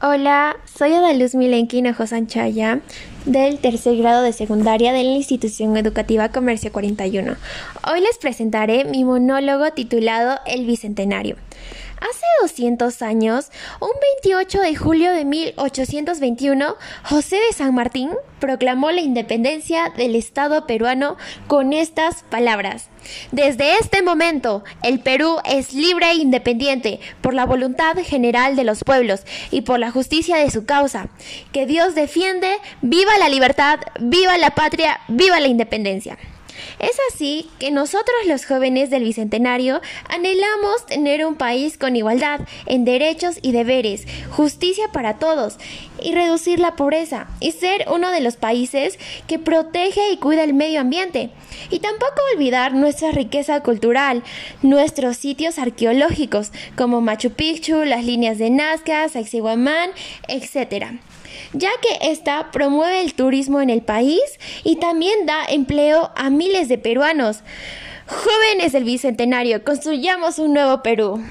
Hola, soy Adaluz Milenki Sanchaya del tercer grado de secundaria de la institución educativa Comercio 41. Hoy les presentaré mi monólogo titulado El Bicentenario. Hace 200 años, un 28 de julio de 1821, José de San Martín proclamó la independencia del Estado peruano con estas palabras. Desde este momento, el Perú es libre e independiente por la voluntad general de los pueblos y por la justicia de su causa. Que Dios defiende, viva la libertad, viva la patria, viva la independencia. Es así que nosotros los jóvenes del Bicentenario anhelamos tener un país con igualdad en derechos y deberes, justicia para todos y reducir la pobreza y ser uno de los países que protege y cuida el medio ambiente. Y tampoco olvidar nuestra riqueza cultural, nuestros sitios arqueológicos como Machu Picchu, las líneas de Nazca, Sacsayhuamán, etc ya que esta promueve el turismo en el país y también da empleo a miles de peruanos. Jóvenes del Bicentenario, construyamos un nuevo Perú.